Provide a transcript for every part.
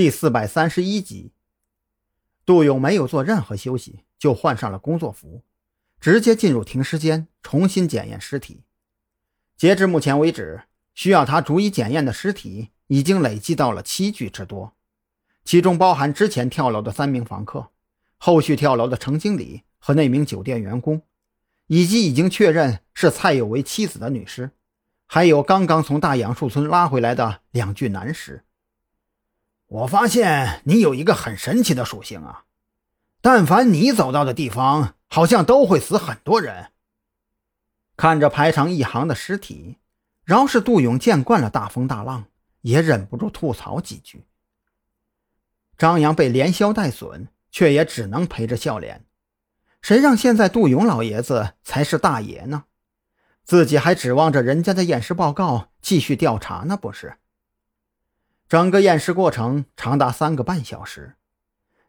第四百三十一集。杜勇没有做任何休息，就换上了工作服，直接进入停尸间重新检验尸体。截至目前为止，需要他逐一检验的尸体已经累计到了七具之多，其中包含之前跳楼的三名房客，后续跳楼的程经理和那名酒店员工，以及已经确认是蔡有为妻子的女尸，还有刚刚从大杨树村拉回来的两具男尸。我发现你有一个很神奇的属性啊，但凡你走到的地方，好像都会死很多人。看着排成一行的尸体，饶是杜勇见惯了大风大浪，也忍不住吐槽几句。张扬被连消带损，却也只能陪着笑脸。谁让现在杜勇老爷子才是大爷呢？自己还指望着人家的验尸报告继续调查呢，不是？整个验尸过程长达三个半小时，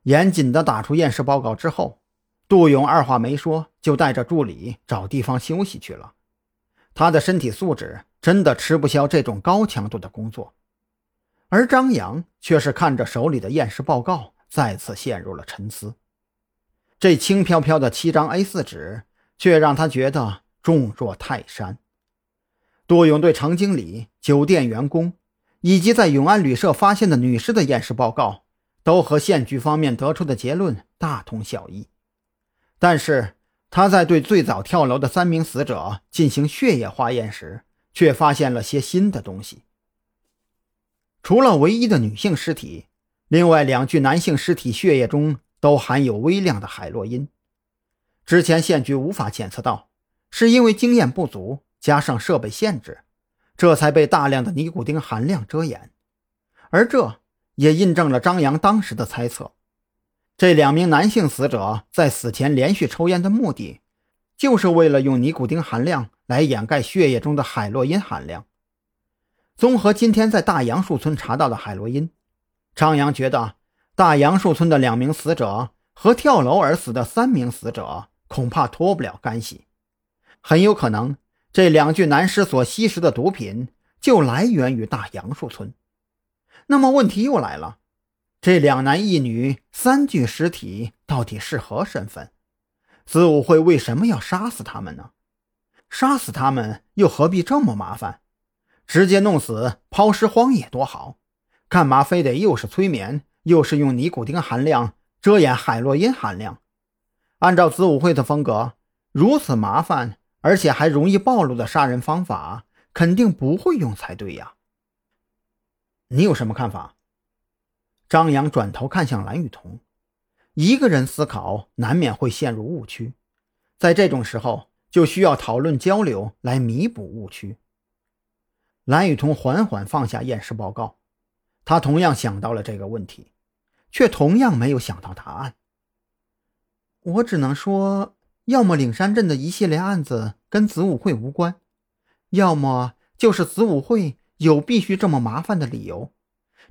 严谨的打出验尸报告之后，杜勇二话没说就带着助理找地方休息去了。他的身体素质真的吃不消这种高强度的工作，而张扬却是看着手里的验尸报告，再次陷入了沉思。这轻飘飘的七张 A4 纸，却让他觉得重若泰山。杜勇对程经理、酒店员工。以及在永安旅社发现的女尸的验尸报告，都和县局方面得出的结论大同小异。但是他在对最早跳楼的三名死者进行血液化验时，却发现了些新的东西。除了唯一的女性尸体，另外两具男性尸体血液中都含有微量的海洛因。之前县局无法检测到，是因为经验不足，加上设备限制。这才被大量的尼古丁含量遮掩，而这也印证了张扬当时的猜测：这两名男性死者在死前连续抽烟的目的，就是为了用尼古丁含量来掩盖血液中的海洛因含量。综合今天在大杨树村查到的海洛因，张扬觉得大杨树村的两名死者和跳楼而死的三名死者恐怕脱不了干系，很有可能。这两具男尸所吸食的毒品就来源于大杨树村，那么问题又来了：这两男一女三具尸体到底是何身份？子午会为什么要杀死他们呢？杀死他们又何必这么麻烦？直接弄死抛尸荒野多好，干嘛非得又是催眠，又是用尼古丁含量遮掩海洛因含量？按照子午会的风格，如此麻烦。而且还容易暴露的杀人方法，肯定不会用才对呀。你有什么看法？张扬转头看向蓝雨桐，一个人思考难免会陷入误区，在这种时候就需要讨论交流来弥补误区。蓝雨桐缓缓放下验尸报告，他同样想到了这个问题，却同样没有想到答案。我只能说。要么岭山镇的一系列案子跟子午会无关，要么就是子午会有必须这么麻烦的理由，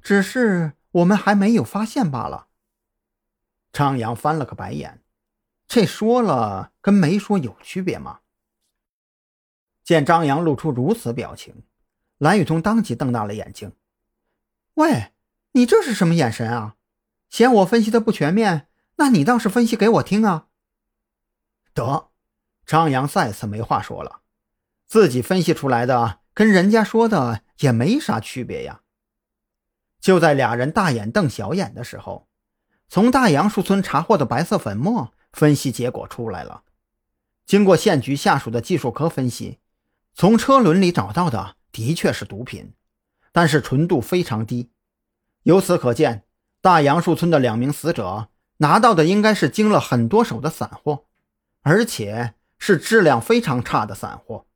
只是我们还没有发现罢了。张扬翻了个白眼，这说了跟没说有区别吗？见张扬露出如此表情，蓝雨桐当即瞪大了眼睛：“喂，你这是什么眼神啊？嫌我分析的不全面？那你倒是分析给我听啊！”得，张扬再次没话说了，自己分析出来的跟人家说的也没啥区别呀。就在俩人大眼瞪小眼的时候，从大杨树村查获的白色粉末分析结果出来了。经过县局下属的技术科分析，从车轮里找到的的确是毒品，但是纯度非常低。由此可见，大杨树村的两名死者拿到的应该是经了很多手的散货。而且是质量非常差的散货。